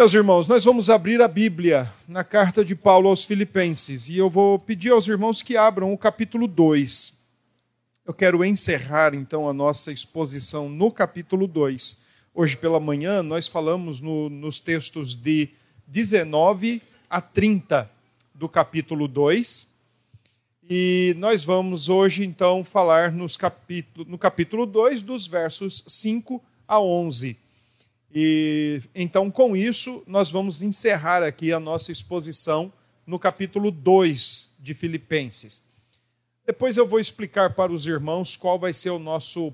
Meus irmãos, nós vamos abrir a Bíblia na carta de Paulo aos Filipenses e eu vou pedir aos irmãos que abram o capítulo 2. Eu quero encerrar então a nossa exposição no capítulo 2. Hoje pela manhã nós falamos no, nos textos de 19 a 30 do capítulo 2. E nós vamos hoje então falar nos capítulo, no capítulo 2 dos versos 5 a 11. E então, com isso, nós vamos encerrar aqui a nossa exposição no capítulo 2 de Filipenses. Depois eu vou explicar para os irmãos qual vai ser o nosso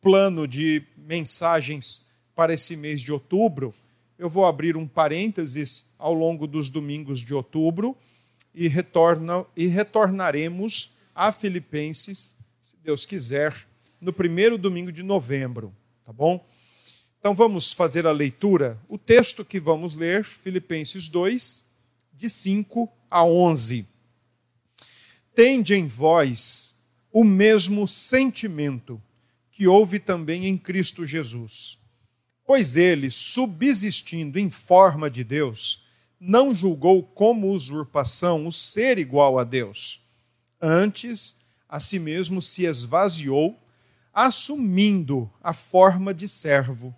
plano de mensagens para esse mês de outubro. Eu vou abrir um parênteses ao longo dos domingos de outubro e, retorna, e retornaremos a Filipenses, se Deus quiser, no primeiro domingo de novembro, tá bom? Então vamos fazer a leitura. O texto que vamos ler, Filipenses 2, de 5 a 11. Tende em vós o mesmo sentimento que houve também em Cristo Jesus. Pois ele, subsistindo em forma de Deus, não julgou como usurpação o ser igual a Deus. Antes, a si mesmo se esvaziou, assumindo a forma de servo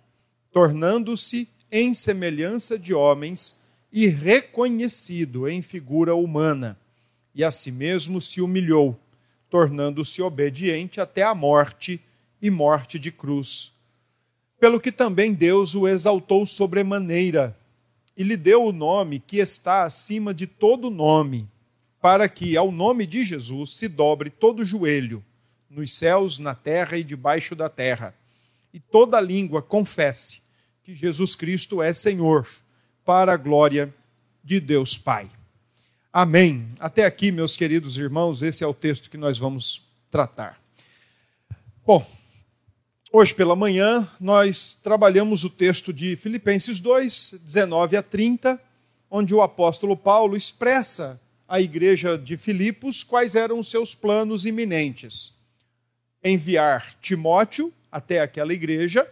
tornando-se em semelhança de homens e reconhecido em figura humana, e a si mesmo se humilhou, tornando-se obediente até a morte e morte de cruz. Pelo que também Deus o exaltou sobremaneira e lhe deu o nome que está acima de todo nome, para que ao nome de Jesus se dobre todo joelho, nos céus, na terra e debaixo da terra, e toda língua confesse que Jesus Cristo é Senhor, para a glória de Deus Pai. Amém. Até aqui, meus queridos irmãos, esse é o texto que nós vamos tratar. Bom, hoje pela manhã nós trabalhamos o texto de Filipenses 2, 19 a 30, onde o apóstolo Paulo expressa à igreja de Filipos quais eram os seus planos iminentes. Enviar Timóteo até aquela igreja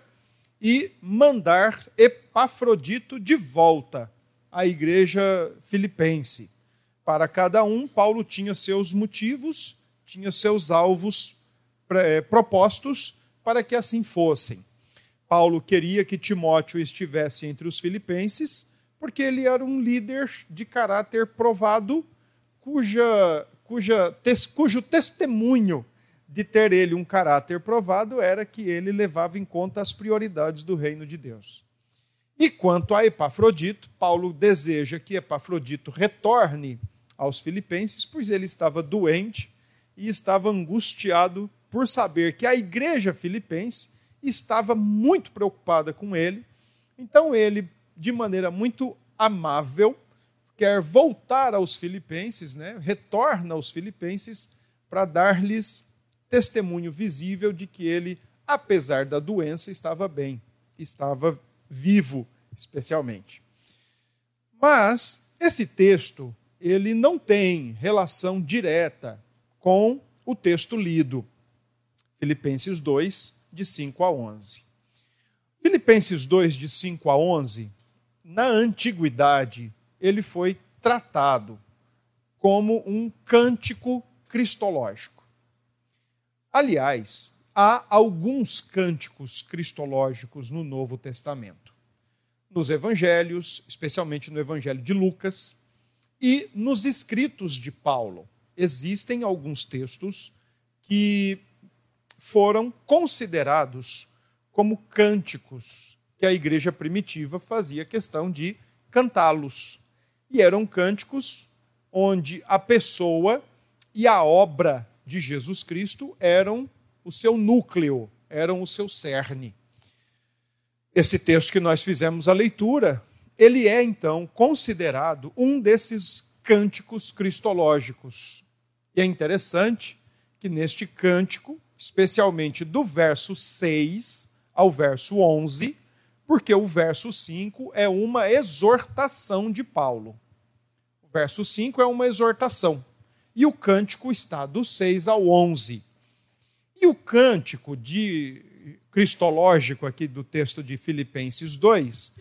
e mandar Epafrodito de volta à igreja filipense. Para cada um, Paulo tinha seus motivos, tinha seus alvos é, propostos para que assim fossem. Paulo queria que Timóteo estivesse entre os filipenses, porque ele era um líder de caráter provado, cuja, cuja, cujo testemunho de ter ele um caráter provado era que ele levava em conta as prioridades do reino de Deus. E quanto a Epafrodito, Paulo deseja que Epafrodito retorne aos filipenses, pois ele estava doente e estava angustiado por saber que a igreja filipense estava muito preocupada com ele. Então ele, de maneira muito amável, quer voltar aos filipenses, né? retorna aos filipenses para dar-lhes testemunho visível de que ele, apesar da doença, estava bem, estava vivo, especialmente. Mas esse texto, ele não tem relação direta com o texto lido. Filipenses 2, de 5 a 11. Filipenses 2, de 5 a 11, na antiguidade, ele foi tratado como um cântico cristológico. Aliás, há alguns cânticos cristológicos no Novo Testamento. Nos evangelhos, especialmente no evangelho de Lucas, e nos escritos de Paulo, existem alguns textos que foram considerados como cânticos que a igreja primitiva fazia questão de cantá-los. E eram cânticos onde a pessoa e a obra de Jesus Cristo eram o seu núcleo, eram o seu cerne. Esse texto que nós fizemos a leitura, ele é então considerado um desses cânticos cristológicos. E é interessante que neste cântico, especialmente do verso 6 ao verso 11, porque o verso 5 é uma exortação de Paulo. O verso 5 é uma exortação e o cântico está do 6 ao 11. E o cântico de cristológico aqui do texto de Filipenses 2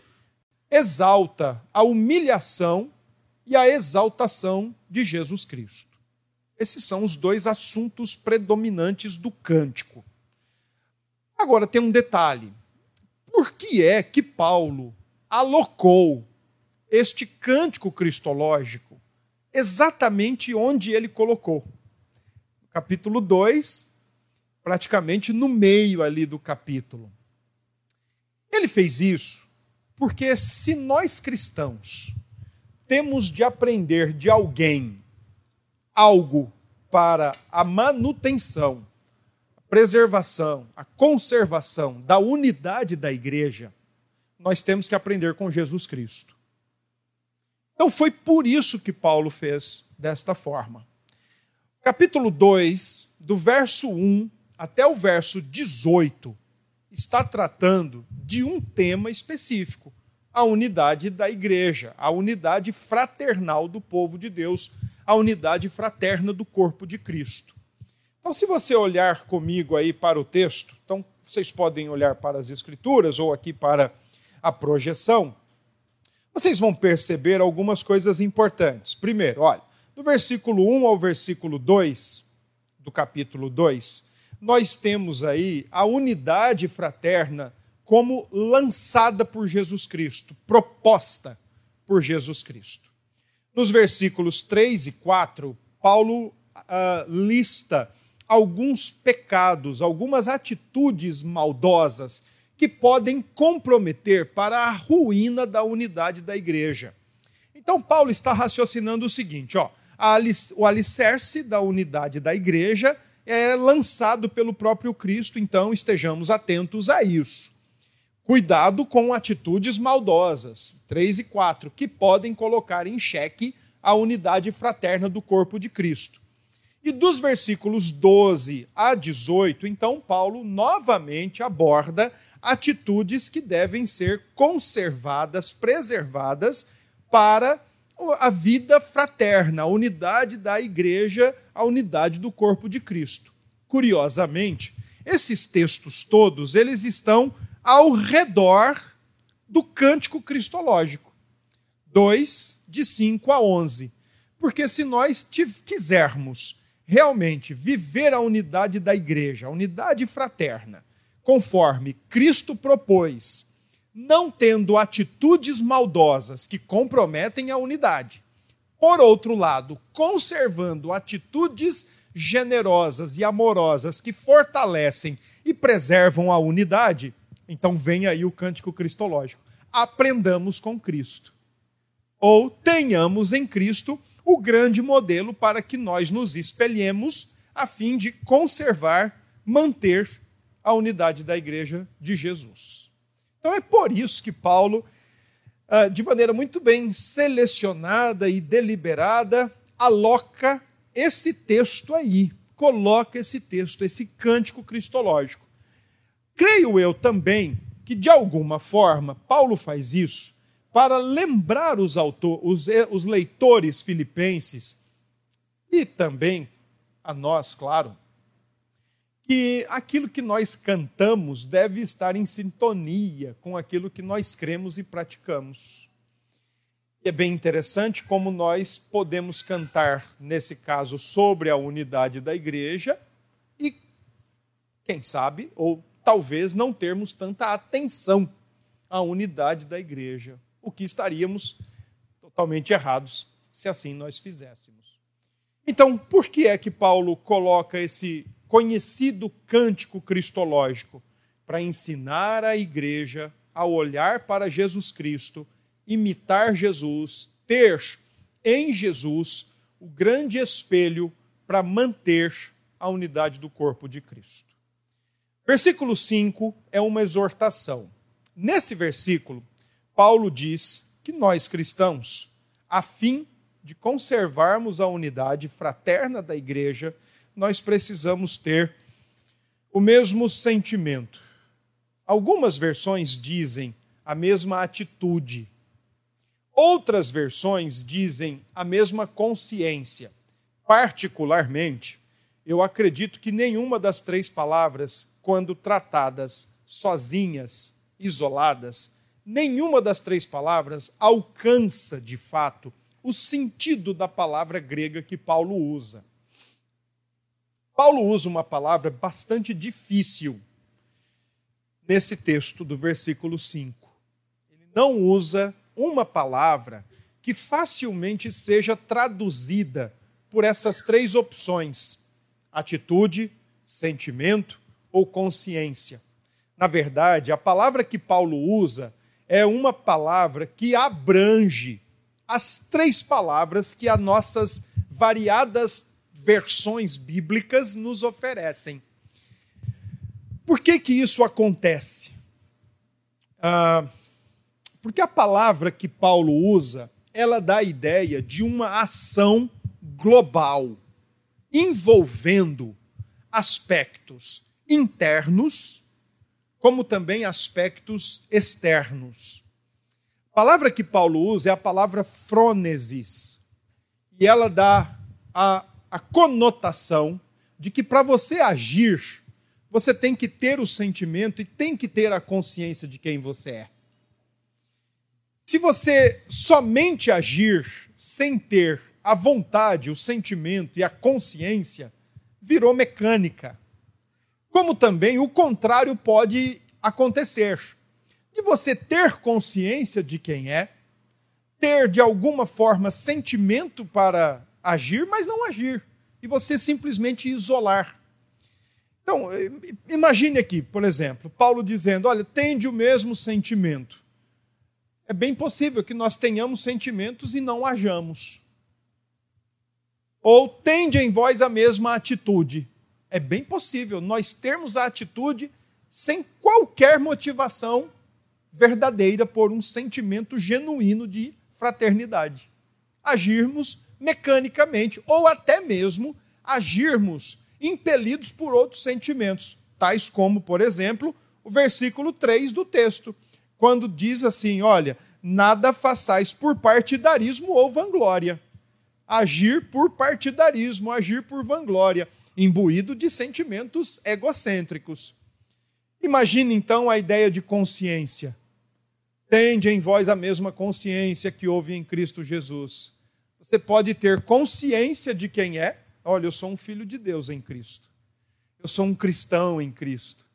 exalta a humilhação e a exaltação de Jesus Cristo. Esses são os dois assuntos predominantes do cântico. Agora tem um detalhe. Por que é que Paulo alocou este cântico cristológico exatamente onde ele colocou? Capítulo 2, praticamente no meio ali do capítulo. Ele fez isso porque se nós cristãos temos de aprender de alguém algo para a manutenção, a preservação, a conservação da unidade da igreja, nós temos que aprender com Jesus Cristo. Então foi por isso que Paulo fez desta forma. Capítulo 2, do verso 1 até o verso 18, está tratando de um tema específico, a unidade da igreja, a unidade fraternal do povo de Deus, a unidade fraterna do corpo de Cristo. Então, se você olhar comigo aí para o texto, então vocês podem olhar para as escrituras ou aqui para a projeção, vocês vão perceber algumas coisas importantes. Primeiro, olha, do versículo 1 ao versículo 2 do capítulo 2, nós temos aí a unidade fraterna como lançada por Jesus Cristo, proposta por Jesus Cristo. Nos versículos 3 e 4, Paulo uh, lista alguns pecados, algumas atitudes maldosas que podem comprometer para a ruína da unidade da igreja. Então, Paulo está raciocinando o seguinte: ó, o alicerce da unidade da igreja é lançado pelo próprio Cristo, então estejamos atentos a isso. Cuidado com atitudes maldosas, 3 e 4, que podem colocar em xeque a unidade fraterna do corpo de Cristo. E dos versículos 12 a 18, então, Paulo novamente aborda atitudes que devem ser conservadas, preservadas para a vida fraterna, a unidade da igreja, a unidade do corpo de Cristo. Curiosamente, esses textos todos, eles estão ao redor do cântico cristológico. 2, de 5 a 11. Porque se nós quisermos realmente viver a unidade da igreja, a unidade fraterna, conforme Cristo propôs, não tendo atitudes maldosas que comprometem a unidade. Por outro lado, conservando atitudes generosas e amorosas que fortalecem e preservam a unidade, então vem aí o cântico cristológico. Aprendamos com Cristo. Ou tenhamos em Cristo o grande modelo para que nós nos espelhemos a fim de conservar, manter a unidade da igreja de Jesus. Então é por isso que Paulo, ah, de maneira muito bem selecionada e deliberada, aloca esse texto aí, coloca esse texto, esse cântico cristológico. Creio eu também que, de alguma forma, Paulo faz isso para lembrar os, autor, os, eh, os leitores filipenses e também a nós, claro, que aquilo que nós cantamos deve estar em sintonia com aquilo que nós cremos e praticamos. E é bem interessante como nós podemos cantar, nesse caso, sobre a unidade da igreja e, quem sabe, ou talvez não termos tanta atenção à unidade da igreja, o que estaríamos totalmente errados se assim nós fizéssemos. Então, por que é que Paulo coloca esse conhecido cântico cristológico para ensinar a igreja a olhar para Jesus Cristo, imitar Jesus, ter em Jesus o grande espelho para manter a unidade do corpo de Cristo. Versículo 5 é uma exortação. Nesse versículo, Paulo diz que nós cristãos, a fim de conservarmos a unidade fraterna da igreja, nós precisamos ter o mesmo sentimento. Algumas versões dizem a mesma atitude. Outras versões dizem a mesma consciência. Particularmente, eu acredito que nenhuma das três palavras, quando tratadas sozinhas, isoladas, nenhuma das três palavras alcança, de fato, o sentido da palavra grega que Paulo usa. Paulo usa uma palavra bastante difícil nesse texto do versículo 5. Ele não usa uma palavra que facilmente seja traduzida por essas três opções: atitude, sentimento ou consciência. Na verdade, a palavra que Paulo usa é uma palavra que abrange as três palavras que as nossas variadas versões bíblicas nos oferecem. Por que, que isso acontece? Ah, porque a palavra que Paulo usa, ela dá a ideia de uma ação global, envolvendo aspectos internos, como também aspectos externos. A palavra que Paulo usa é a palavra frônesis, e ela dá a, a conotação de que para você agir, você tem que ter o sentimento e tem que ter a consciência de quem você é. Se você somente agir sem ter a vontade, o sentimento e a consciência, virou mecânica. Como também o contrário pode acontecer. De você ter consciência de quem é, ter de alguma forma sentimento para agir, mas não agir. E você simplesmente isolar. Então, imagine aqui, por exemplo, Paulo dizendo: olha, tende o mesmo sentimento. É bem possível que nós tenhamos sentimentos e não hajamos. Ou tende em vós a mesma atitude. É bem possível nós termos a atitude sem qualquer motivação verdadeira por um sentimento genuíno de fraternidade. Agirmos mecanicamente ou até mesmo agirmos impelidos por outros sentimentos, tais como, por exemplo, o versículo 3 do texto, quando diz assim: olha, nada façais por partidarismo ou vanglória. Agir por partidarismo, agir por vanglória imbuído de sentimentos egocêntricos. Imagine então a ideia de consciência. Tende em vós a mesma consciência que houve em Cristo Jesus. Você pode ter consciência de quem é. Olha, eu sou um filho de Deus em Cristo. Eu sou um cristão em Cristo.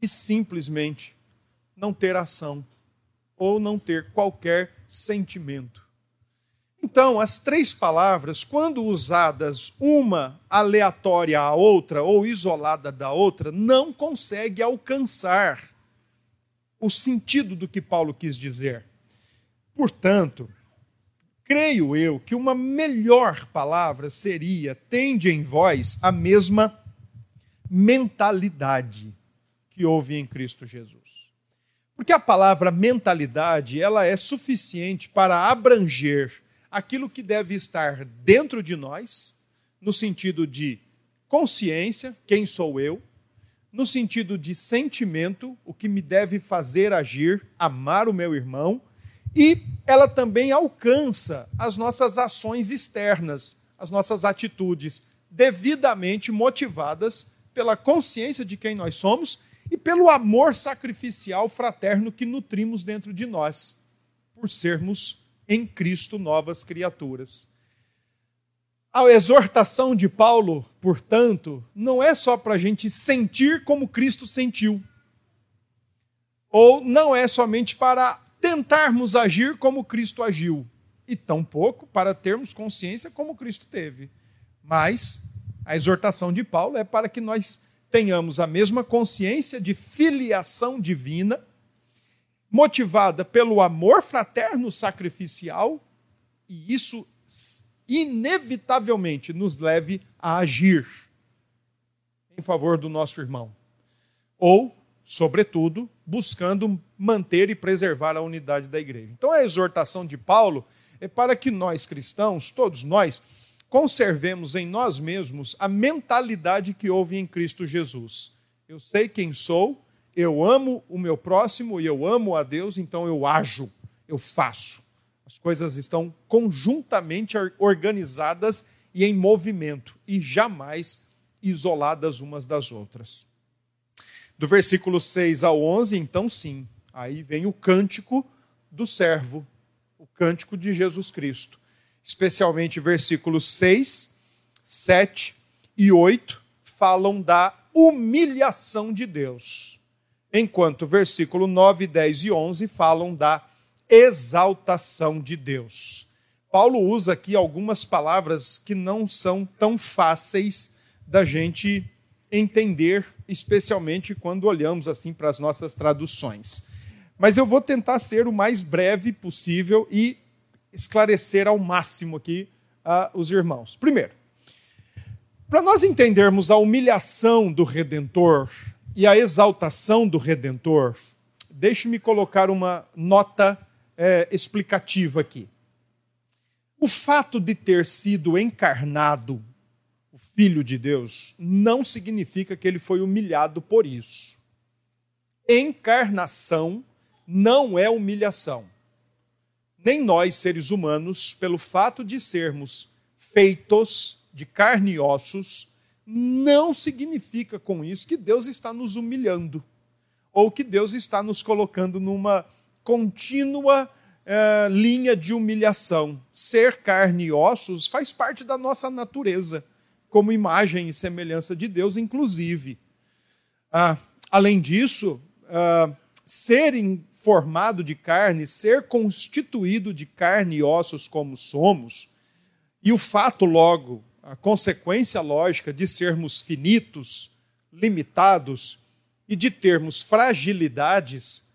E simplesmente não ter ação ou não ter qualquer sentimento. Então, as três palavras, quando usadas uma aleatória à outra ou isolada da outra, não consegue alcançar o sentido do que Paulo quis dizer. Portanto, creio eu que uma melhor palavra seria: tende em vós a mesma mentalidade que houve em Cristo Jesus. Porque a palavra mentalidade, ela é suficiente para abranger aquilo que deve estar dentro de nós, no sentido de consciência, quem sou eu, no sentido de sentimento, o que me deve fazer agir, amar o meu irmão, e ela também alcança as nossas ações externas, as nossas atitudes, devidamente motivadas pela consciência de quem nós somos e pelo amor sacrificial fraterno que nutrimos dentro de nós, por sermos em Cristo novas criaturas. A exortação de Paulo, portanto, não é só para a gente sentir como Cristo sentiu, ou não é somente para tentarmos agir como Cristo agiu, e tampouco para termos consciência como Cristo teve. Mas a exortação de Paulo é para que nós tenhamos a mesma consciência de filiação divina motivada pelo amor fraterno sacrificial, e isso inevitavelmente nos leve a agir em favor do nosso irmão. Ou, sobretudo, buscando manter e preservar a unidade da igreja. Então, a exortação de Paulo é para que nós cristãos, todos nós, conservemos em nós mesmos a mentalidade que houve em Cristo Jesus. Eu sei quem sou, eu amo o meu próximo e eu amo a Deus, então eu ajo, eu faço. As coisas estão conjuntamente organizadas e em movimento, e jamais isoladas umas das outras. Do versículo 6 ao 11, então sim, Aí vem o cântico do servo, o cântico de Jesus Cristo. Especialmente versículos 6, 7 e 8 falam da humilhação de Deus, enquanto versículo 9, 10 e 11 falam da exaltação de Deus. Paulo usa aqui algumas palavras que não são tão fáceis da gente entender, especialmente quando olhamos assim para as nossas traduções. Mas eu vou tentar ser o mais breve possível e esclarecer ao máximo aqui uh, os irmãos. Primeiro, para nós entendermos a humilhação do Redentor e a exaltação do Redentor, deixe-me colocar uma nota é, explicativa aqui. O fato de ter sido encarnado, o Filho de Deus, não significa que ele foi humilhado por isso. Encarnação não é humilhação. Nem nós, seres humanos, pelo fato de sermos feitos de carne e ossos, não significa com isso que Deus está nos humilhando, ou que Deus está nos colocando numa contínua eh, linha de humilhação. Ser carne e ossos faz parte da nossa natureza, como imagem e semelhança de Deus, inclusive. Ah, além disso, ah, ser formado de carne, ser constituído de carne e ossos como somos, e o fato, logo, a consequência lógica de sermos finitos, limitados e de termos fragilidades,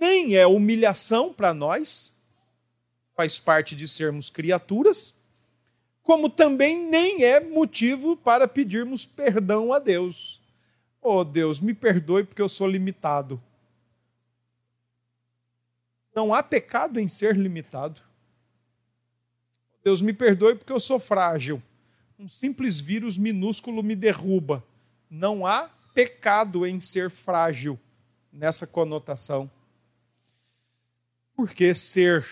nem é humilhação para nós, faz parte de sermos criaturas, como também nem é motivo para pedirmos perdão a Deus. Oh Deus, me perdoe porque eu sou limitado. Não há pecado em ser limitado. Deus me perdoe porque eu sou frágil um simples vírus minúsculo me derruba. Não há pecado em ser frágil nessa conotação. Porque ser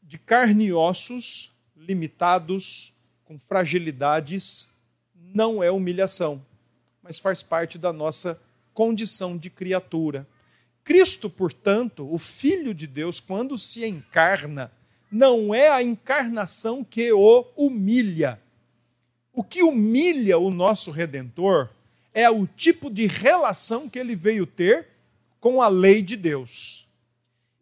de carne e ossos, limitados, com fragilidades, não é humilhação, mas faz parte da nossa condição de criatura. Cristo, portanto, o Filho de Deus, quando se encarna, não é a encarnação que o humilha, o que humilha o nosso redentor é o tipo de relação que ele veio ter com a lei de Deus.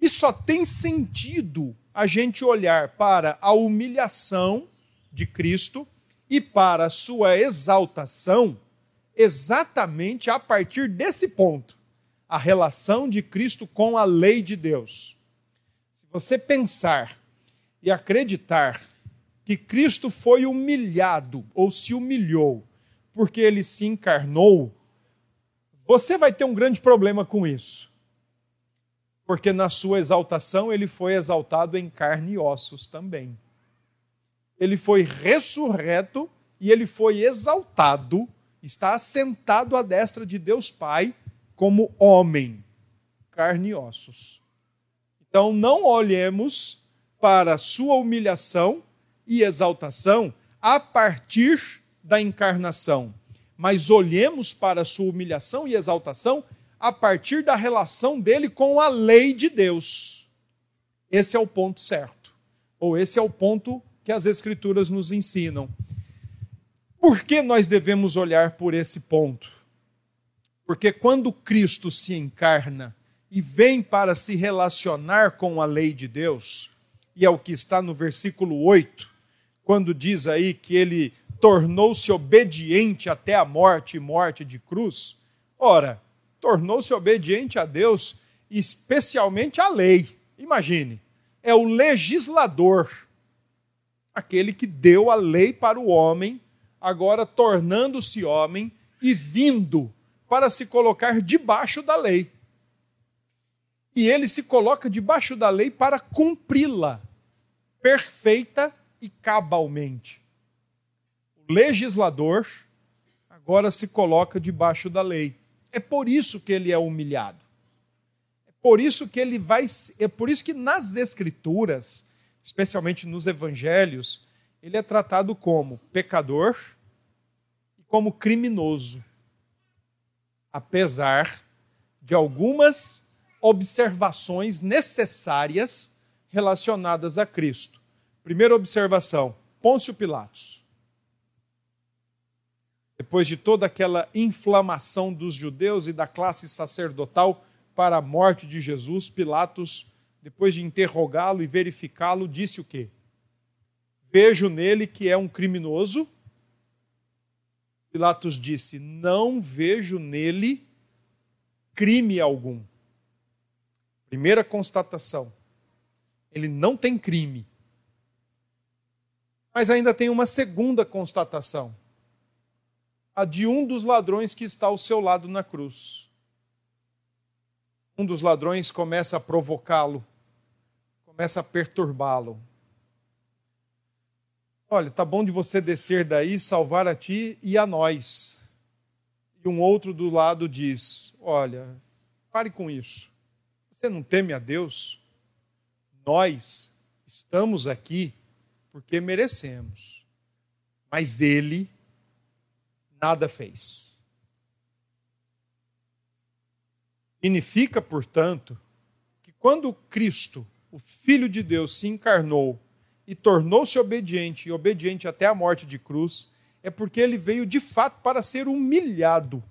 E só tem sentido a gente olhar para a humilhação de Cristo e para sua exaltação exatamente a partir desse ponto a relação de Cristo com a lei de Deus. Se você pensar e acreditar que Cristo foi humilhado ou se humilhou porque ele se encarnou, você vai ter um grande problema com isso. Porque na sua exaltação ele foi exaltado em carne e ossos também. Ele foi ressurreto e ele foi exaltado, está assentado à destra de Deus Pai como homem, carne e ossos. Então não olhemos para sua humilhação e exaltação a partir da encarnação, mas olhemos para sua humilhação e exaltação a partir da relação dele com a lei de Deus. Esse é o ponto certo, ou esse é o ponto que as Escrituras nos ensinam. Por que nós devemos olhar por esse ponto? Porque quando Cristo se encarna e vem para se relacionar com a lei de Deus, e é o que está no versículo 8, quando diz aí que ele tornou-se obediente até a morte e morte de cruz. Ora, tornou-se obediente a Deus, especialmente à lei. Imagine, é o legislador, aquele que deu a lei para o homem, agora tornando-se homem e vindo para se colocar debaixo da lei. E ele se coloca debaixo da lei para cumpri-la, perfeita e cabalmente. O legislador agora se coloca debaixo da lei. É por isso que ele é humilhado. É por isso que ele vai. É por isso que nas escrituras, especialmente nos evangelhos, ele é tratado como pecador e como criminoso. Apesar de algumas observações necessárias relacionadas a Cristo. Primeira observação: Pôncio Pilatos. Depois de toda aquela inflamação dos judeus e da classe sacerdotal para a morte de Jesus, Pilatos, depois de interrogá-lo e verificá-lo, disse o quê? Vejo nele que é um criminoso. Pilatos disse: Não vejo nele crime algum. Primeira constatação: ele não tem crime. Mas ainda tem uma segunda constatação: a de um dos ladrões que está ao seu lado na cruz. Um dos ladrões começa a provocá-lo, começa a perturbá-lo. Olha, tá bom de você descer daí, salvar a ti e a nós. E um outro do lado diz: Olha, pare com isso. Você não teme a Deus? Nós estamos aqui porque merecemos, mas Ele nada fez. Significa, portanto, que quando Cristo, o Filho de Deus, se encarnou e tornou-se obediente, e obediente até a morte de cruz, é porque ele veio de fato para ser humilhado,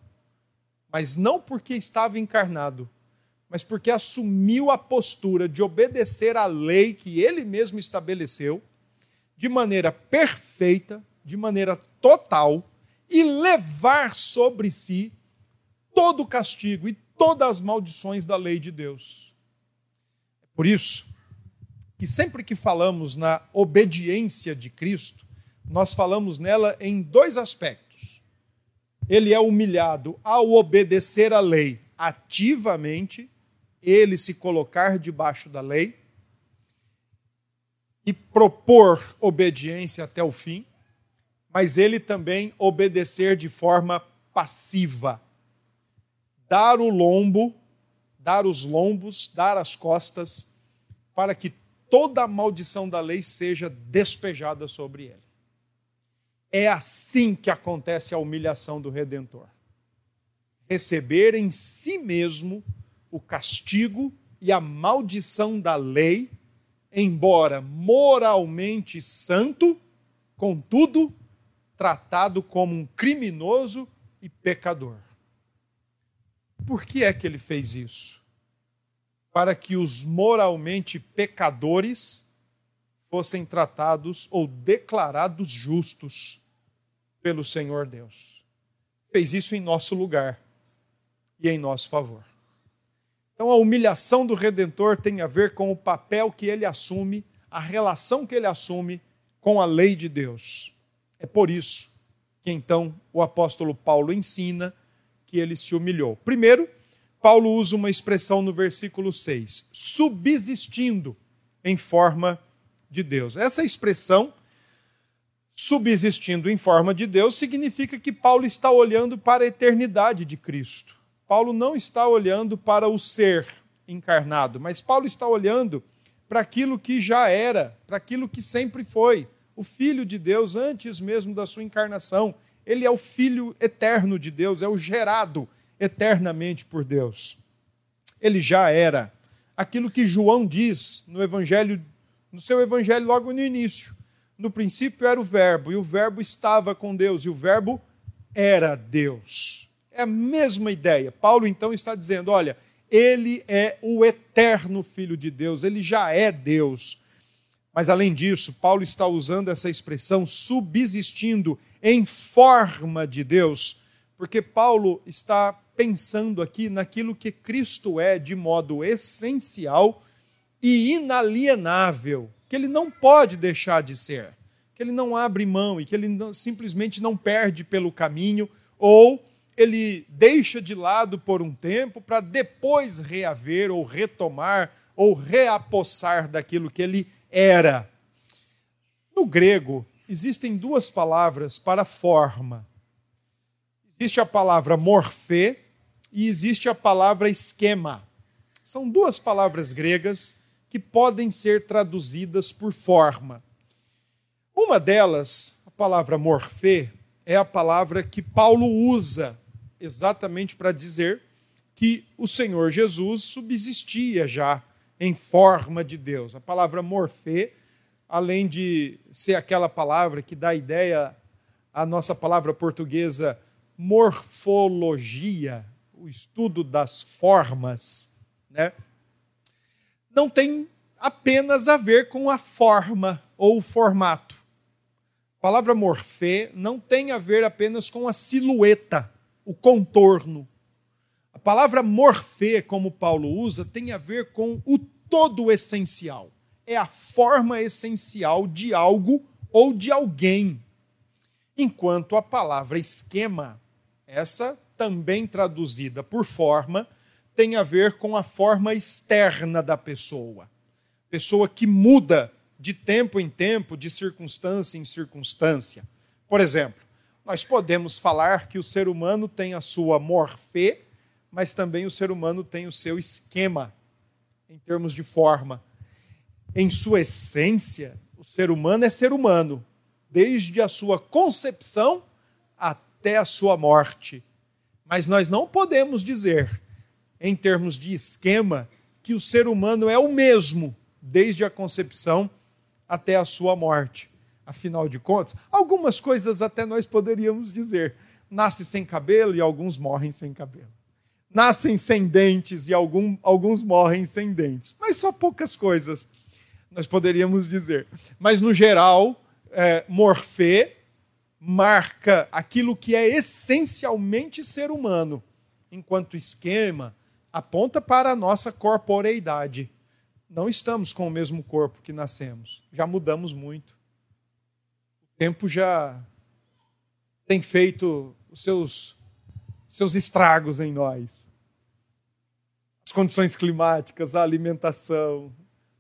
mas não porque estava encarnado, mas porque assumiu a postura de obedecer à lei que ele mesmo estabeleceu, de maneira perfeita, de maneira total, e levar sobre si todo o castigo e todas as maldições da lei de Deus. Por isso, que sempre que falamos na obediência de Cristo, nós falamos nela em dois aspectos. Ele é humilhado ao obedecer a lei ativamente, ele se colocar debaixo da lei e propor obediência até o fim, mas ele também obedecer de forma passiva. Dar o lombo, dar os lombos, dar as costas, para que toda a maldição da lei seja despejada sobre ele. É assim que acontece a humilhação do Redentor. Receber em si mesmo o castigo e a maldição da lei, embora moralmente santo, contudo, tratado como um criminoso e pecador. Por que é que ele fez isso? Para que os moralmente pecadores fossem tratados ou declarados justos pelo Senhor Deus. Fez isso em nosso lugar e em nosso favor. Então, a humilhação do Redentor tem a ver com o papel que ele assume, a relação que ele assume com a lei de Deus. É por isso que então o apóstolo Paulo ensina que ele se humilhou. Primeiro, Paulo usa uma expressão no versículo 6, subsistindo em forma de Deus. Essa expressão, subsistindo em forma de Deus, significa que Paulo está olhando para a eternidade de Cristo. Paulo não está olhando para o ser encarnado, mas Paulo está olhando para aquilo que já era, para aquilo que sempre foi. O Filho de Deus, antes mesmo da sua encarnação, ele é o Filho eterno de Deus, é o gerado eternamente por Deus. Ele já era aquilo que João diz no evangelho, no seu evangelho logo no início. No princípio era o verbo e o verbo estava com Deus e o verbo era Deus. É a mesma ideia. Paulo então está dizendo, olha, ele é o eterno filho de Deus, ele já é Deus. Mas além disso, Paulo está usando essa expressão subsistindo em forma de Deus, porque Paulo está pensando aqui naquilo que Cristo é de modo essencial e inalienável, que ele não pode deixar de ser, que ele não abre mão e que ele não, simplesmente não perde pelo caminho ou ele deixa de lado por um tempo para depois reaver ou retomar ou reapossar daquilo que ele era. No grego, existem duas palavras para forma. Existe a palavra morfê, e existe a palavra esquema. São duas palavras gregas que podem ser traduzidas por forma. Uma delas, a palavra morfê, é a palavra que Paulo usa exatamente para dizer que o Senhor Jesus subsistia já em forma de Deus. A palavra morfê, além de ser aquela palavra que dá ideia à nossa palavra portuguesa morfologia, o estudo das formas, né? não tem apenas a ver com a forma ou o formato. A palavra morfê não tem a ver apenas com a silhueta, o contorno. A palavra morfê, como Paulo usa, tem a ver com o todo essencial. É a forma essencial de algo ou de alguém. Enquanto a palavra esquema, essa também traduzida por forma, tem a ver com a forma externa da pessoa. Pessoa que muda de tempo em tempo, de circunstância em circunstância. Por exemplo, nós podemos falar que o ser humano tem a sua morfê, mas também o ser humano tem o seu esquema em termos de forma. Em sua essência, o ser humano é ser humano, desde a sua concepção até a sua morte. Mas nós não podemos dizer, em termos de esquema, que o ser humano é o mesmo desde a concepção até a sua morte. Afinal de contas, algumas coisas até nós poderíamos dizer. Nasce sem cabelo e alguns morrem sem cabelo. Nascem sem dentes e algum, alguns morrem sem dentes. Mas só poucas coisas nós poderíamos dizer. Mas, no geral, é, morfê marca aquilo que é essencialmente ser humano, enquanto esquema aponta para a nossa corporeidade. Não estamos com o mesmo corpo que nascemos, já mudamos muito. O tempo já tem feito os seus, seus estragos em nós. As condições climáticas, a alimentação,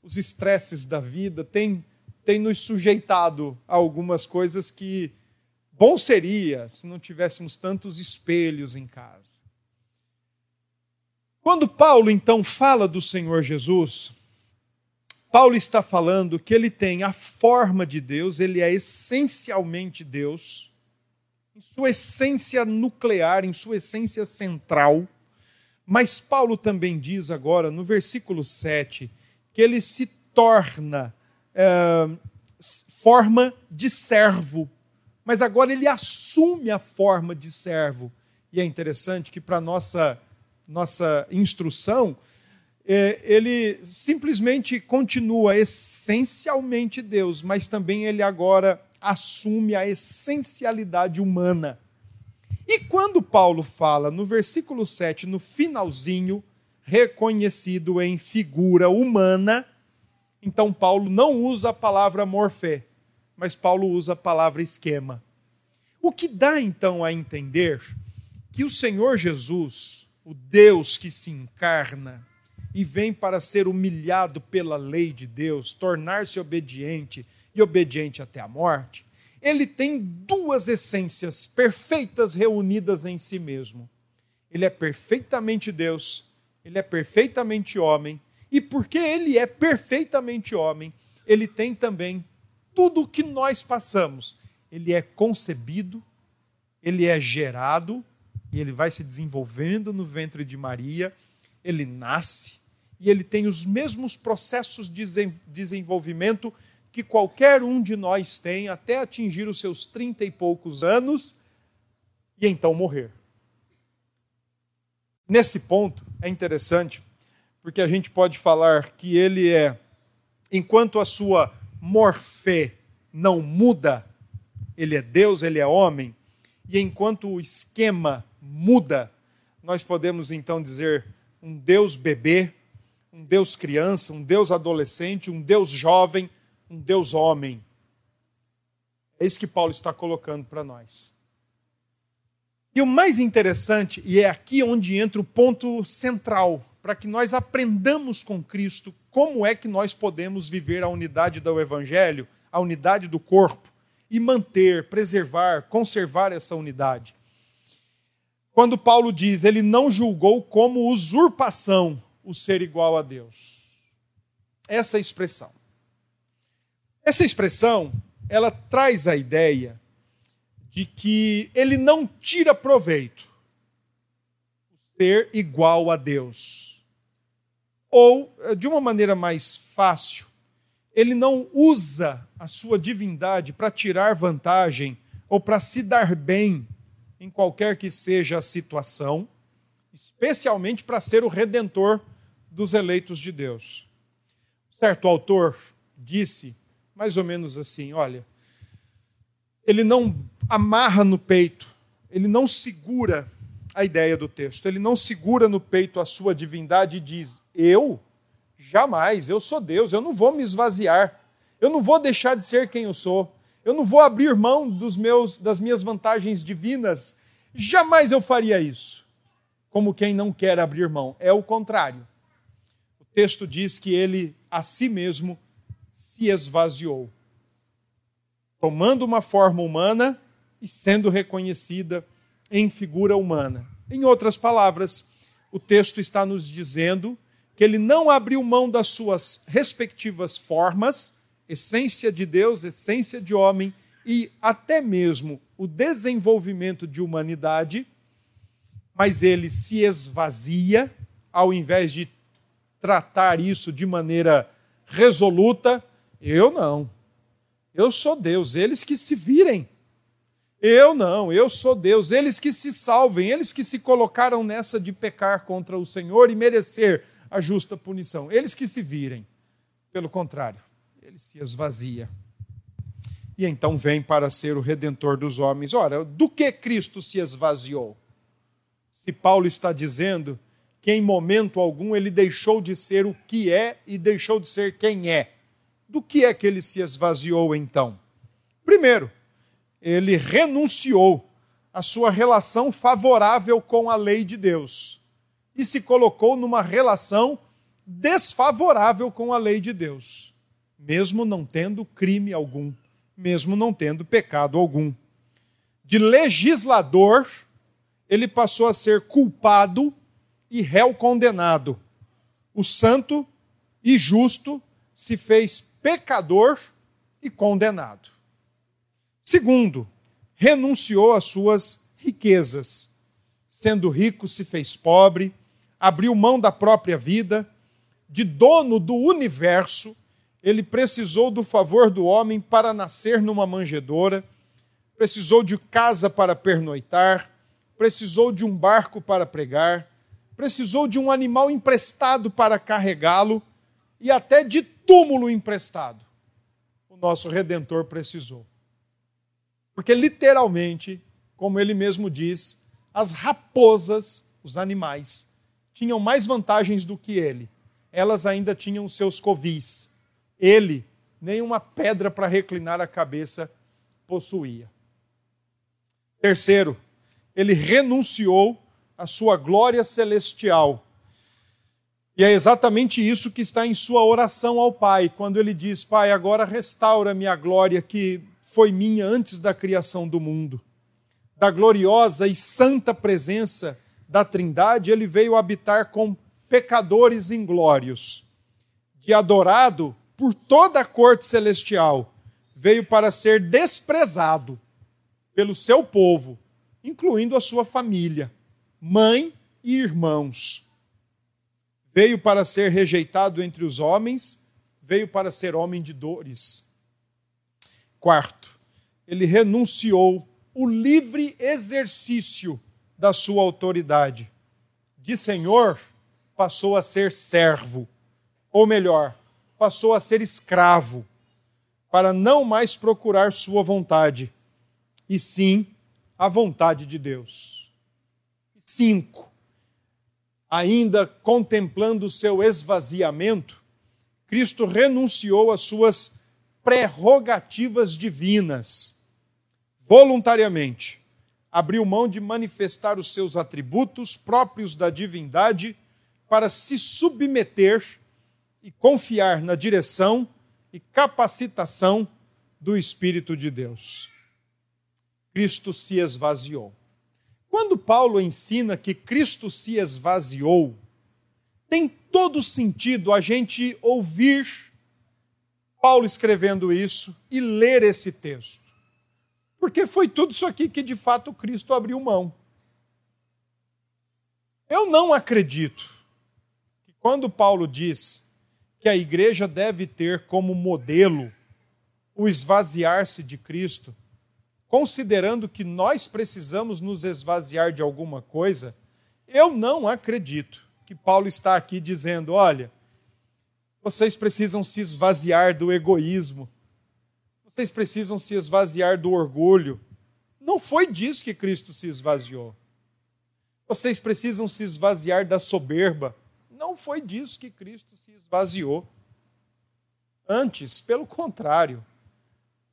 os estresses da vida têm, têm nos sujeitado a algumas coisas que Bom seria se não tivéssemos tantos espelhos em casa. Quando Paulo então fala do Senhor Jesus, Paulo está falando que ele tem a forma de Deus, ele é essencialmente Deus, em sua essência nuclear, em sua essência central. Mas Paulo também diz agora, no versículo 7, que ele se torna é, forma de servo mas agora ele assume a forma de servo. E é interessante que, para nossa nossa instrução, é, ele simplesmente continua essencialmente Deus, mas também ele agora assume a essencialidade humana. E quando Paulo fala no versículo 7, no finalzinho, reconhecido em figura humana, então Paulo não usa a palavra morfé, mas Paulo usa a palavra esquema. O que dá então a entender que o Senhor Jesus, o Deus que se encarna e vem para ser humilhado pela lei de Deus, tornar-se obediente e obediente até a morte, ele tem duas essências perfeitas reunidas em si mesmo. Ele é perfeitamente Deus, ele é perfeitamente homem, e porque ele é perfeitamente homem, ele tem também tudo o que nós passamos, ele é concebido, ele é gerado e ele vai se desenvolvendo no ventre de Maria, ele nasce e ele tem os mesmos processos de desenvolvimento que qualquer um de nós tem até atingir os seus trinta e poucos anos e então morrer. Nesse ponto é interessante, porque a gente pode falar que ele é, enquanto a sua morfé não muda, ele é Deus, ele é homem, e enquanto o esquema muda, nós podemos então dizer um Deus bebê, um Deus criança, um Deus adolescente, um Deus jovem, um Deus homem. É isso que Paulo está colocando para nós. E o mais interessante, e é aqui onde entra o ponto central, para que nós aprendamos com Cristo como é que nós podemos viver a unidade do Evangelho, a unidade do corpo, e manter, preservar, conservar essa unidade. Quando Paulo diz, ele não julgou como usurpação o ser igual a Deus. Essa expressão. Essa expressão, ela traz a ideia de que ele não tira proveito. Ser igual a Deus. Ou, eh, de uma maneira mais fácil, ele não usa a sua divindade para tirar vantagem ou para se dar bem em qualquer que seja a situação, especialmente para ser o redentor dos eleitos de Deus. Certo autor disse mais ou menos assim: olha, ele não amarra no peito, ele não segura a ideia do texto, ele não segura no peito a sua divindade e diz: eu? Jamais, eu sou Deus, eu não vou me esvaziar, eu não vou deixar de ser quem eu sou, eu não vou abrir mão dos meus, das minhas vantagens divinas, jamais eu faria isso. Como quem não quer abrir mão, é o contrário. O texto diz que ele a si mesmo se esvaziou, tomando uma forma humana e sendo reconhecida em figura humana. Em outras palavras, o texto está nos dizendo que ele não abriu mão das suas respectivas formas, essência de Deus, essência de homem e até mesmo o desenvolvimento de humanidade, mas ele se esvazia ao invés de tratar isso de maneira resoluta, eu não. Eu sou Deus, eles que se virem. Eu não, eu sou Deus, eles que se salvem, eles que se colocaram nessa de pecar contra o Senhor e merecer a justa punição. Eles que se virem. Pelo contrário, ele se esvazia. E então vem para ser o redentor dos homens. Ora, do que Cristo se esvaziou? Se Paulo está dizendo que em momento algum ele deixou de ser o que é e deixou de ser quem é. Do que é que ele se esvaziou então? Primeiro, ele renunciou à sua relação favorável com a lei de Deus e se colocou numa relação desfavorável com a lei de Deus, mesmo não tendo crime algum, mesmo não tendo pecado algum. De legislador, ele passou a ser culpado e réu condenado. O santo e justo se fez pecador e condenado. Segundo, renunciou às suas riquezas. Sendo rico, se fez pobre, abriu mão da própria vida, de dono do universo, ele precisou do favor do homem para nascer numa manjedoura, precisou de casa para pernoitar, precisou de um barco para pregar, precisou de um animal emprestado para carregá-lo e até de túmulo emprestado. O nosso redentor precisou. Porque literalmente, como ele mesmo diz, as raposas, os animais, tinham mais vantagens do que ele. Elas ainda tinham seus covis. Ele, nenhuma pedra para reclinar a cabeça possuía. Terceiro, ele renunciou a sua glória celestial. E é exatamente isso que está em sua oração ao Pai, quando ele diz: Pai, agora restaura-me a glória que foi minha antes da criação do mundo. Da gloriosa e santa presença da Trindade, ele veio habitar com pecadores inglórios. De adorado por toda a corte celestial, veio para ser desprezado pelo seu povo, incluindo a sua família mãe e irmãos. Veio para ser rejeitado entre os homens, veio para ser homem de dores. Quarto, ele renunciou o livre exercício da sua autoridade. De senhor, passou a ser servo, ou melhor, passou a ser escravo, para não mais procurar sua vontade, e sim a vontade de Deus. 5, ainda contemplando seu esvaziamento, Cristo renunciou às suas prerrogativas divinas. Voluntariamente, abriu mão de manifestar os seus atributos próprios da divindade para se submeter e confiar na direção e capacitação do Espírito de Deus. Cristo se esvaziou. Quando Paulo ensina que Cristo se esvaziou, tem todo sentido a gente ouvir Paulo escrevendo isso e ler esse texto. Porque foi tudo isso aqui que de fato Cristo abriu mão. Eu não acredito que quando Paulo diz que a igreja deve ter como modelo o esvaziar-se de Cristo, considerando que nós precisamos nos esvaziar de alguma coisa, eu não acredito que Paulo está aqui dizendo: olha, vocês precisam se esvaziar do egoísmo, vocês precisam se esvaziar do orgulho. Não foi disso que Cristo se esvaziou. Vocês precisam se esvaziar da soberba. Não foi disso que Cristo se esvaziou. Antes, pelo contrário,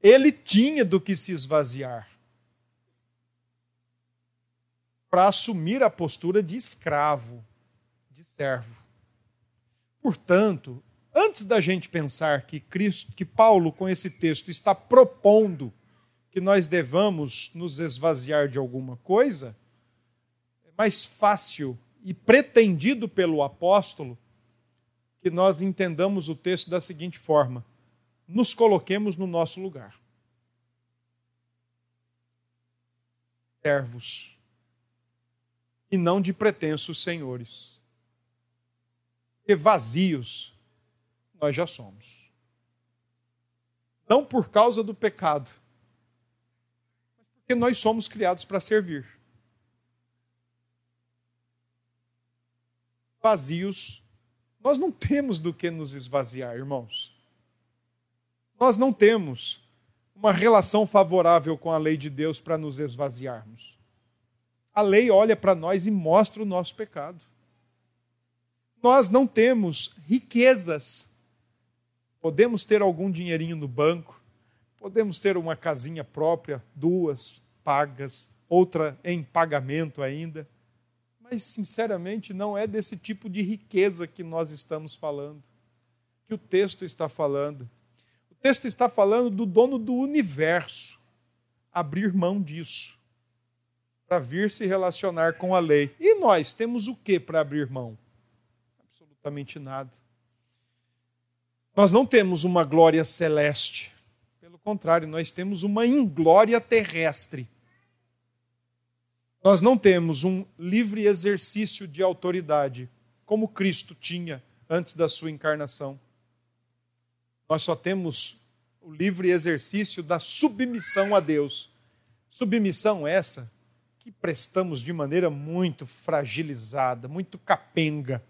ele tinha do que se esvaziar para assumir a postura de escravo, de servo. Portanto, antes da gente pensar que Cristo, que Paulo com esse texto está propondo que nós devamos nos esvaziar de alguma coisa, é mais fácil e pretendido pelo apóstolo que nós entendamos o texto da seguinte forma: nos coloquemos no nosso lugar. Servos, e não de pretensos senhores. Porque vazios nós já somos. Não por causa do pecado, mas porque nós somos criados para servir. vazios, nós não temos do que nos esvaziar, irmãos. Nós não temos uma relação favorável com a lei de Deus para nos esvaziarmos. A lei olha para nós e mostra o nosso pecado. Nós não temos riquezas. Podemos ter algum dinheirinho no banco, podemos ter uma casinha própria, duas pagas, outra em pagamento ainda mas, sinceramente, não é desse tipo de riqueza que nós estamos falando, que o texto está falando. O texto está falando do dono do universo abrir mão disso, para vir se relacionar com a lei. E nós temos o que para abrir mão? Absolutamente nada. Nós não temos uma glória celeste. Pelo contrário, nós temos uma inglória terrestre. Nós não temos um livre exercício de autoridade, como Cristo tinha antes da sua encarnação. Nós só temos o livre exercício da submissão a Deus. Submissão essa que prestamos de maneira muito fragilizada, muito capenga.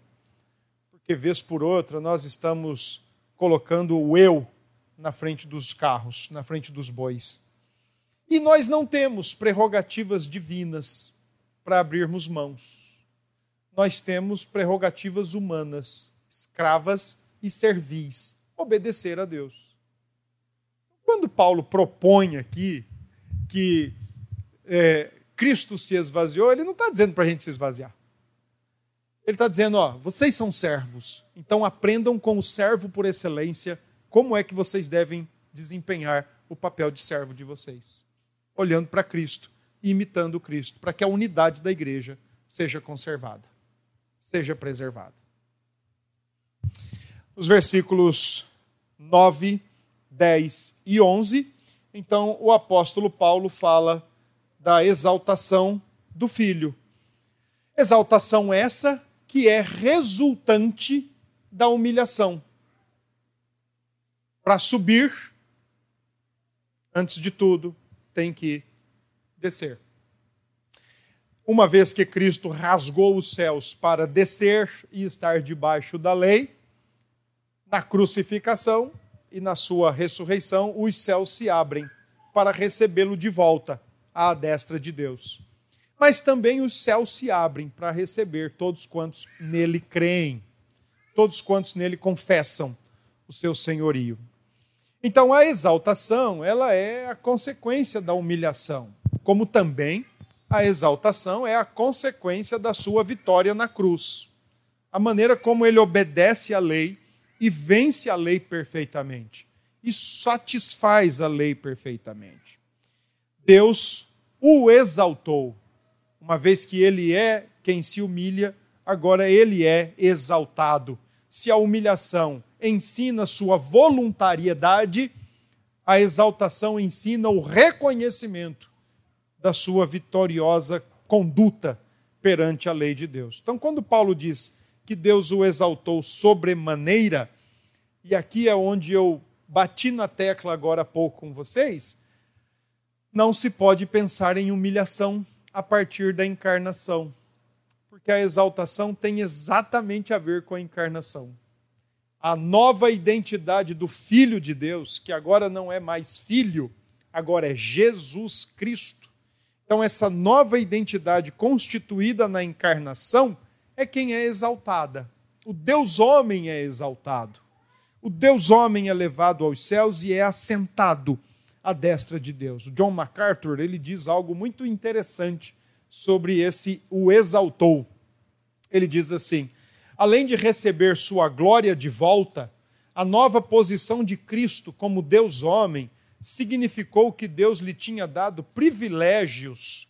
Porque, vez por outra, nós estamos colocando o eu na frente dos carros, na frente dos bois. E nós não temos prerrogativas divinas para abrirmos mãos. Nós temos prerrogativas humanas, escravas e servis, obedecer a Deus. Quando Paulo propõe aqui que é, Cristo se esvaziou, ele não está dizendo para a gente se esvaziar. Ele está dizendo: ó, vocês são servos, então aprendam com o servo por excelência como é que vocês devem desempenhar o papel de servo de vocês olhando para Cristo imitando Cristo, para que a unidade da igreja seja conservada, seja preservada. Os versículos 9, 10 e 11, então o apóstolo Paulo fala da exaltação do filho. Exaltação essa que é resultante da humilhação. Para subir, antes de tudo, tem que descer. Uma vez que Cristo rasgou os céus para descer e estar debaixo da lei, na crucificação e na sua ressurreição, os céus se abrem para recebê-lo de volta à destra de Deus. Mas também os céus se abrem para receber todos quantos nele creem, todos quantos nele confessam o seu senhorio. Então a exaltação, ela é a consequência da humilhação, como também a exaltação é a consequência da sua vitória na cruz. A maneira como ele obedece à lei e vence a lei perfeitamente e satisfaz a lei perfeitamente. Deus o exaltou, uma vez que ele é quem se humilha, agora ele é exaltado. Se a humilhação ensina sua voluntariedade, a exaltação ensina o reconhecimento da sua vitoriosa conduta perante a lei de Deus. Então, quando Paulo diz que Deus o exaltou sobremaneira, e aqui é onde eu bati na tecla agora há pouco com vocês, não se pode pensar em humilhação a partir da encarnação, porque a exaltação tem exatamente a ver com a encarnação. A nova identidade do Filho de Deus, que agora não é mais filho, agora é Jesus Cristo. Então, essa nova identidade constituída na encarnação é quem é exaltada. O Deus homem é exaltado. O Deus homem é levado aos céus e é assentado à destra de Deus. O John MacArthur, ele diz algo muito interessante sobre esse o exaltou. Ele diz assim: além de receber sua glória de volta, a nova posição de Cristo como Deus homem significou que Deus lhe tinha dado privilégios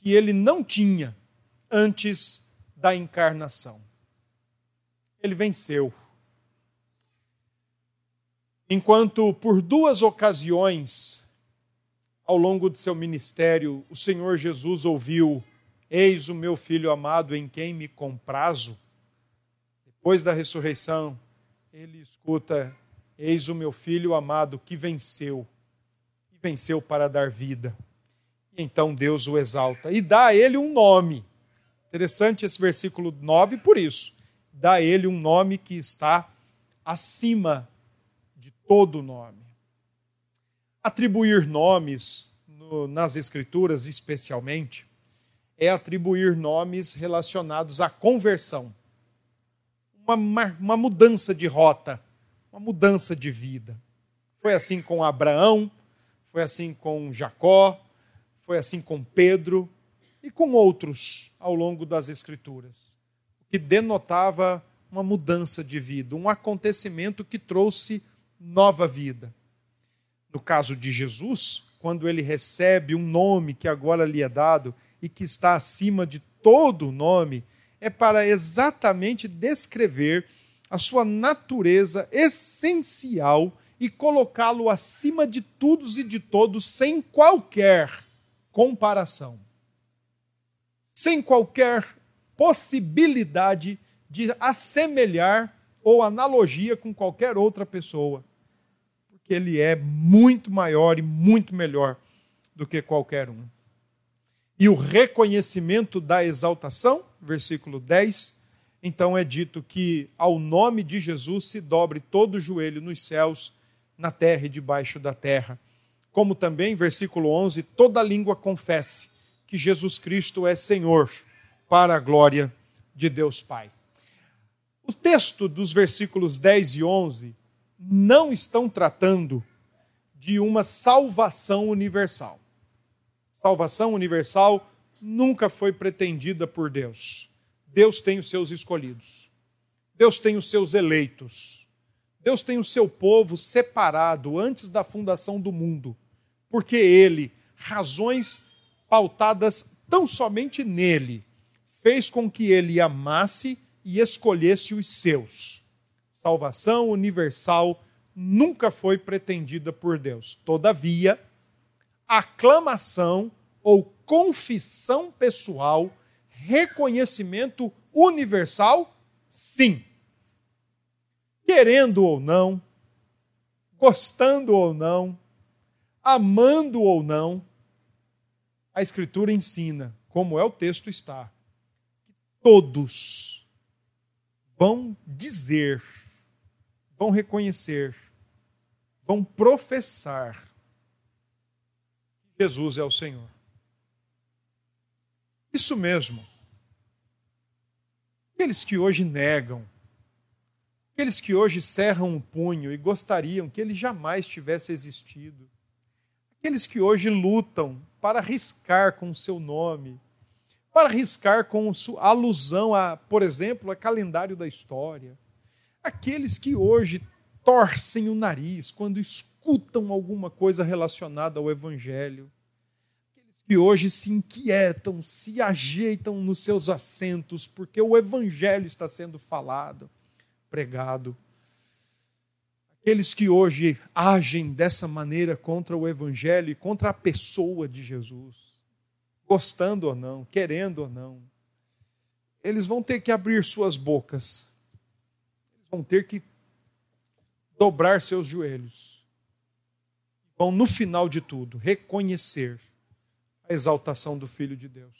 que ele não tinha antes da encarnação. Ele venceu enquanto por duas ocasiões ao longo de seu ministério o Senhor Jesus ouviu: Eis o meu filho amado em quem me comprazo. Depois da ressurreição, ele escuta: Eis o meu filho amado que venceu, e venceu para dar vida. E então Deus o exalta e dá a ele um nome. Interessante esse versículo 9 por isso. Dá a ele um nome que está acima todo nome. Atribuir nomes no, nas Escrituras, especialmente, é atribuir nomes relacionados à conversão, uma, uma mudança de rota, uma mudança de vida. Foi assim com Abraão, foi assim com Jacó, foi assim com Pedro e com outros ao longo das Escrituras, o que denotava uma mudança de vida, um acontecimento que trouxe nova vida. No caso de Jesus, quando ele recebe um nome que agora lhe é dado e que está acima de todo nome, é para exatamente descrever a sua natureza essencial e colocá-lo acima de todos e de todos sem qualquer comparação. Sem qualquer possibilidade de assemelhar ou analogia com qualquer outra pessoa que ele é muito maior e muito melhor do que qualquer um. E o reconhecimento da exaltação, versículo 10, então é dito que ao nome de Jesus se dobre todo o joelho nos céus, na terra e debaixo da terra. Como também, versículo 11, toda língua confesse que Jesus Cristo é Senhor, para a glória de Deus Pai. O texto dos versículos 10 e 11 não estão tratando de uma salvação universal. Salvação universal nunca foi pretendida por Deus. Deus tem os seus escolhidos. Deus tem os seus eleitos. Deus tem o seu povo separado antes da fundação do mundo, porque ele, razões pautadas tão somente nele, fez com que ele amasse e escolhesse os seus salvação universal nunca foi pretendida por Deus. Todavia, aclamação ou confissão pessoal, reconhecimento universal, sim. Querendo ou não, gostando ou não, amando ou não, a Escritura ensina, como é o texto está, que todos vão dizer vão reconhecer, vão professar que Jesus é o Senhor. Isso mesmo. Aqueles que hoje negam, aqueles que hoje cerram o punho e gostariam que ele jamais tivesse existido, aqueles que hoje lutam para riscar com o seu nome, para riscar com alusão a, por exemplo, a calendário da história aqueles que hoje torcem o nariz quando escutam alguma coisa relacionada ao Evangelho, aqueles que hoje se inquietam, se ajeitam nos seus assentos, porque o Evangelho está sendo falado, pregado. Aqueles que hoje agem dessa maneira contra o Evangelho e contra a pessoa de Jesus, gostando ou não, querendo ou não, eles vão ter que abrir suas bocas, vão ter que dobrar seus joelhos, vão, no final de tudo, reconhecer a exaltação do Filho de Deus.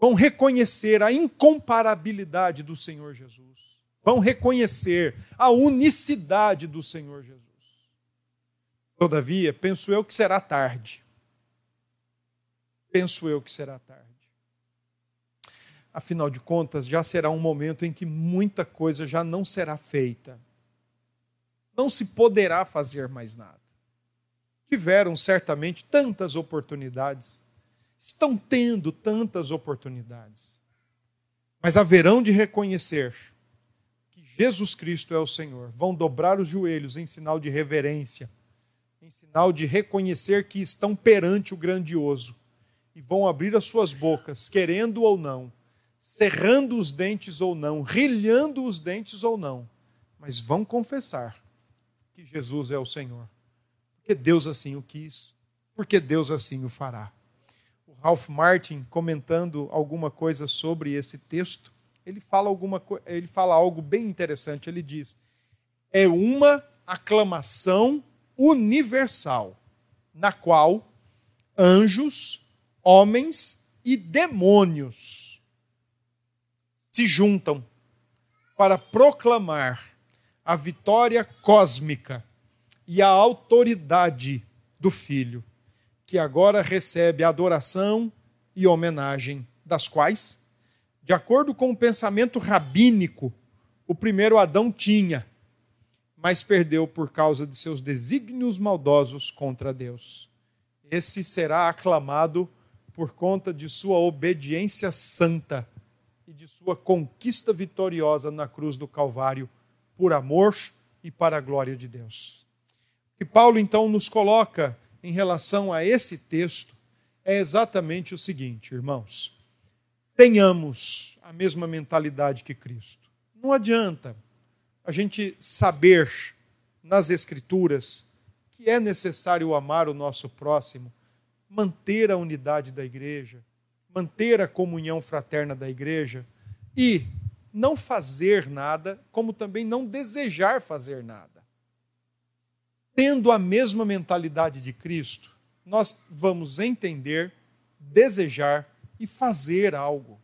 Vão reconhecer a incomparabilidade do Senhor Jesus. Vão reconhecer a unicidade do Senhor Jesus. Todavia, penso eu que será tarde. Penso eu que será tarde. Afinal de contas, já será um momento em que muita coisa já não será feita. Não se poderá fazer mais nada. Tiveram certamente tantas oportunidades, estão tendo tantas oportunidades, mas haverão de reconhecer que Jesus Cristo é o Senhor. Vão dobrar os joelhos em sinal de reverência, em sinal de reconhecer que estão perante o grandioso e vão abrir as suas bocas, querendo ou não, cerrando os dentes ou não, rilhando os dentes ou não, mas vão confessar que Jesus é o Senhor. Porque Deus assim o quis, porque Deus assim o fará. O Ralph Martin, comentando alguma coisa sobre esse texto, ele fala, alguma, ele fala algo bem interessante. Ele diz: é uma aclamação universal, na qual anjos, homens e demônios se juntam para proclamar a vitória cósmica e a autoridade do Filho, que agora recebe adoração e homenagem, das quais, de acordo com o pensamento rabínico, o primeiro Adão tinha, mas perdeu por causa de seus desígnios maldosos contra Deus. Esse será aclamado por conta de sua obediência santa e de sua conquista vitoriosa na cruz do Calvário, por amor e para a glória de Deus. O que Paulo então nos coloca em relação a esse texto é exatamente o seguinte, irmãos: tenhamos a mesma mentalidade que Cristo. Não adianta a gente saber nas Escrituras que é necessário amar o nosso próximo, manter a unidade da igreja, manter a comunhão fraterna da igreja e não fazer nada, como também não desejar fazer nada. Tendo a mesma mentalidade de Cristo, nós vamos entender, desejar e fazer algo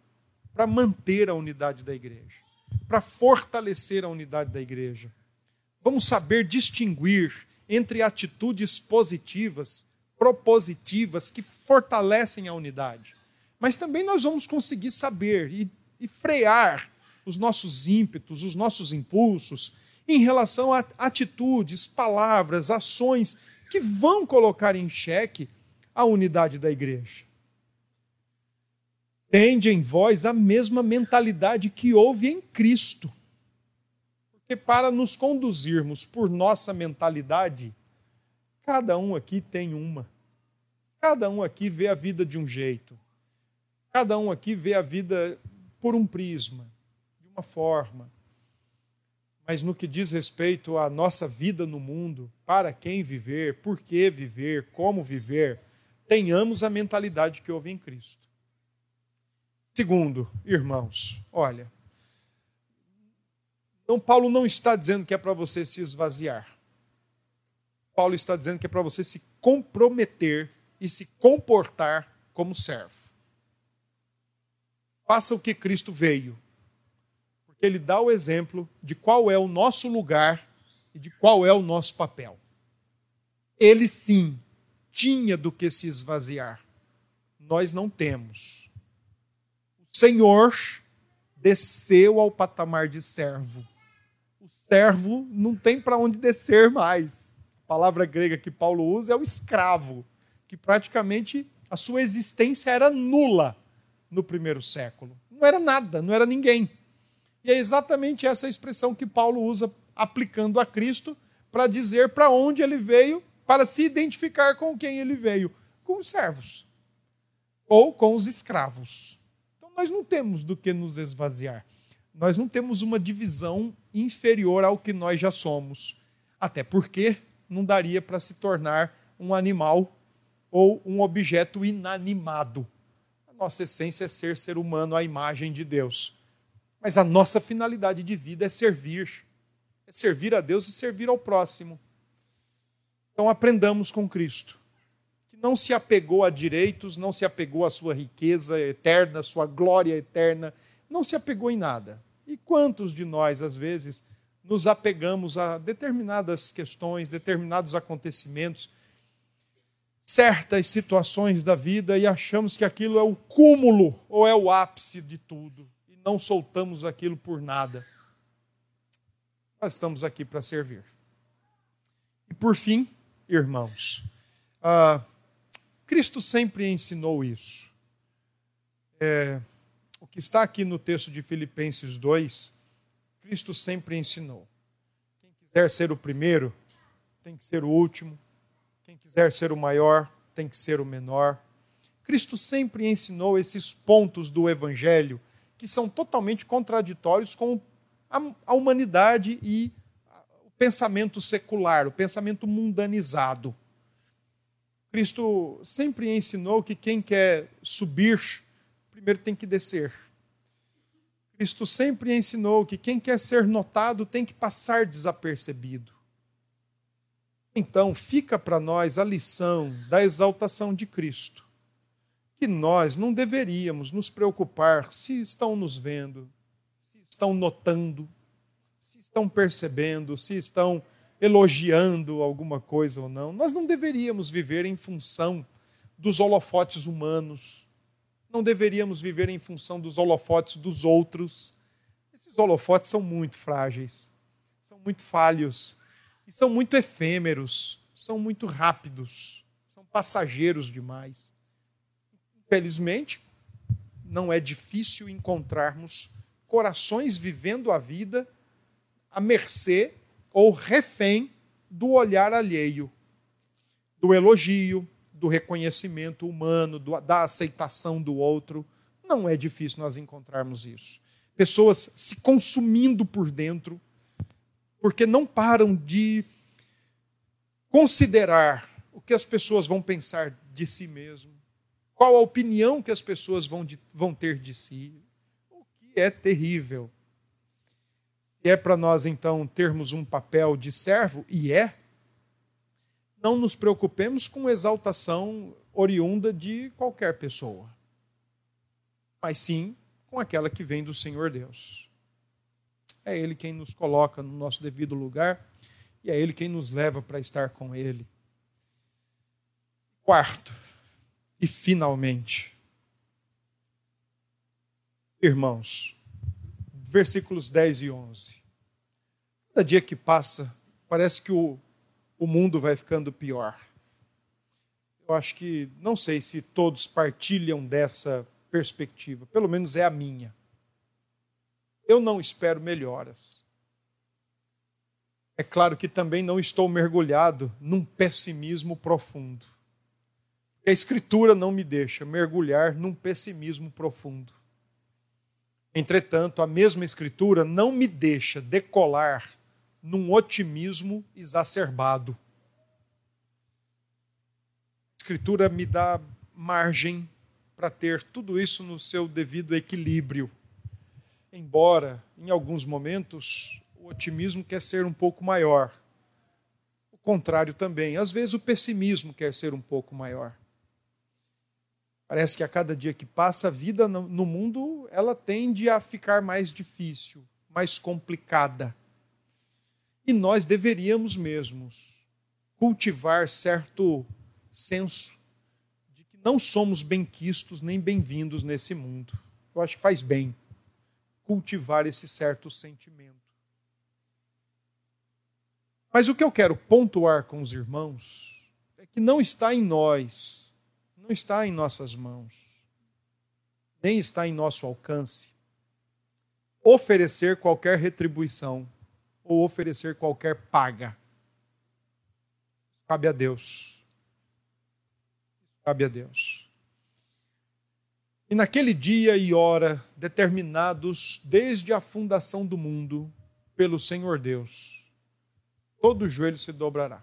para manter a unidade da igreja, para fortalecer a unidade da igreja. Vamos saber distinguir entre atitudes positivas, propositivas, que fortalecem a unidade mas também nós vamos conseguir saber e, e frear os nossos ímpetos, os nossos impulsos em relação a atitudes, palavras, ações que vão colocar em xeque a unidade da igreja. Tende em vós a mesma mentalidade que houve em Cristo. Porque para nos conduzirmos por nossa mentalidade, cada um aqui tem uma. Cada um aqui vê a vida de um jeito. Cada um aqui vê a vida por um prisma, de uma forma. Mas no que diz respeito à nossa vida no mundo, para quem viver, por que viver, como viver, tenhamos a mentalidade que houve em Cristo. Segundo, irmãos, olha, então Paulo não está dizendo que é para você se esvaziar. Paulo está dizendo que é para você se comprometer e se comportar como servo. Faça o que Cristo veio. Porque ele dá o exemplo de qual é o nosso lugar e de qual é o nosso papel. Ele sim tinha do que se esvaziar. Nós não temos. O Senhor desceu ao patamar de servo. O servo não tem para onde descer mais. A palavra grega que Paulo usa é o escravo, que praticamente a sua existência era nula no primeiro século. Não era nada, não era ninguém. E é exatamente essa expressão que Paulo usa aplicando a Cristo para dizer para onde ele veio, para se identificar com quem ele veio, com os servos ou com os escravos. Então nós não temos do que nos esvaziar. Nós não temos uma divisão inferior ao que nós já somos. Até porque não daria para se tornar um animal ou um objeto inanimado nossa essência é ser ser humano à imagem de Deus. Mas a nossa finalidade de vida é servir. É servir a Deus e servir ao próximo. Então aprendamos com Cristo, que não se apegou a direitos, não se apegou à sua riqueza eterna, sua glória eterna, não se apegou em nada. E quantos de nós, às vezes, nos apegamos a determinadas questões, determinados acontecimentos, certas situações da vida e achamos que aquilo é o cúmulo ou é o ápice de tudo e não soltamos aquilo por nada. Nós estamos aqui para servir. E por fim, irmãos, ah, Cristo sempre ensinou isso. É, o que está aqui no texto de Filipenses 2, Cristo sempre ensinou. Quem quiser ser o primeiro, tem que ser o último quem quiser ser o maior tem que ser o menor. Cristo sempre ensinou esses pontos do Evangelho que são totalmente contraditórios com a, humanidade e o pensamento secular, o pensamento mundanizado. Cristo sempre ensinou que quem quer subir, primeiro tem que descer. Cristo sempre ensinou que quem quer ser notado tem que passar desapercebido. Então, fica para nós a lição da exaltação de Cristo, que nós não deveríamos nos preocupar se estão nos vendo, se estão notando, se estão percebendo, se estão elogiando alguma coisa ou não. Nós não deveríamos viver em função dos holofotes humanos, não deveríamos viver em função dos holofotes dos outros. Esses holofotes são muito frágeis, são muito falhos e são muito efêmeros, são muito rápidos, são passageiros demais. Infelizmente, não é difícil encontrarmos corações vivendo a vida à mercê ou refém do olhar alheio, do elogio, do reconhecimento humano, do, da aceitação do outro. Não é difícil nós encontrarmos isso. Pessoas se consumindo por dentro, porque não param de considerar o que as pessoas vão pensar de si mesmo, qual a opinião que as pessoas vão, de, vão ter de si, o que é terrível. É para nós, então, termos um papel de servo, e é, não nos preocupemos com exaltação oriunda de qualquer pessoa, mas sim com aquela que vem do Senhor Deus. É Ele quem nos coloca no nosso devido lugar e é Ele quem nos leva para estar com Ele. Quarto, e finalmente, irmãos, versículos 10 e 11. Cada dia que passa, parece que o, o mundo vai ficando pior. Eu acho que, não sei se todos partilham dessa perspectiva, pelo menos é a minha eu não espero melhoras. É claro que também não estou mergulhado num pessimismo profundo. A Escritura não me deixa mergulhar num pessimismo profundo. Entretanto, a mesma Escritura não me deixa decolar num otimismo exacerbado. A Escritura me dá margem para ter tudo isso no seu devido equilíbrio embora em alguns momentos o otimismo quer ser um pouco maior. O contrário também, às vezes o pessimismo quer ser um pouco maior. Parece que a cada dia que passa a vida no mundo ela tende a ficar mais difícil, mais complicada. E nós deveríamos mesmos cultivar certo senso de que não somos benquistos nem bem-vindos nesse mundo. Eu acho que faz bem cultivar esse certo sentimento. Mas o que eu quero pontuar com os irmãos é que não está em nós, não está em nossas mãos, nem está em nosso alcance oferecer qualquer retribuição ou oferecer qualquer paga. Cabe a Deus. Cabe a Deus. E naquele dia e hora, determinados desde a fundação do mundo pelo Senhor Deus, todo joelho se dobrará,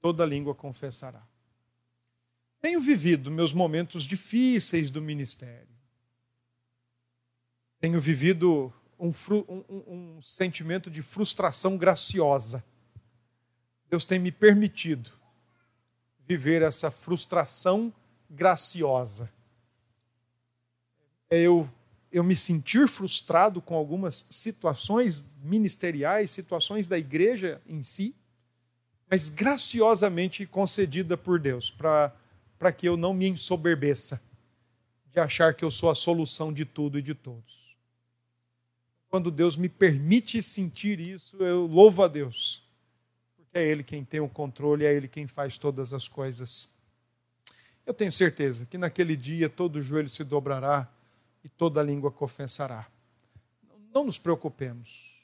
toda língua confessará. Tenho vivido meus momentos difíceis do ministério. Tenho vivido um, um, um sentimento de frustração graciosa. Deus tem me permitido viver essa frustração graciosa. É eu, eu me sentir frustrado com algumas situações ministeriais, situações da igreja em si, mas graciosamente concedida por Deus, para que eu não me ensoberbeça de achar que eu sou a solução de tudo e de todos. Quando Deus me permite sentir isso, eu louvo a Deus, porque é Ele quem tem o controle, é Ele quem faz todas as coisas. Eu tenho certeza que naquele dia todo joelho se dobrará e toda língua confessará. Não nos preocupemos,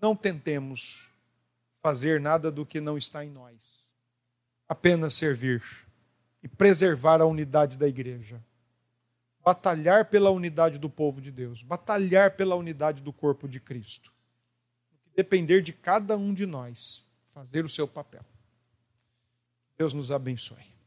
não tentemos fazer nada do que não está em nós. Apenas servir e preservar a unidade da igreja. Batalhar pela unidade do povo de Deus, batalhar pela unidade do corpo de Cristo. Depender de cada um de nós fazer o seu papel. Deus nos abençoe.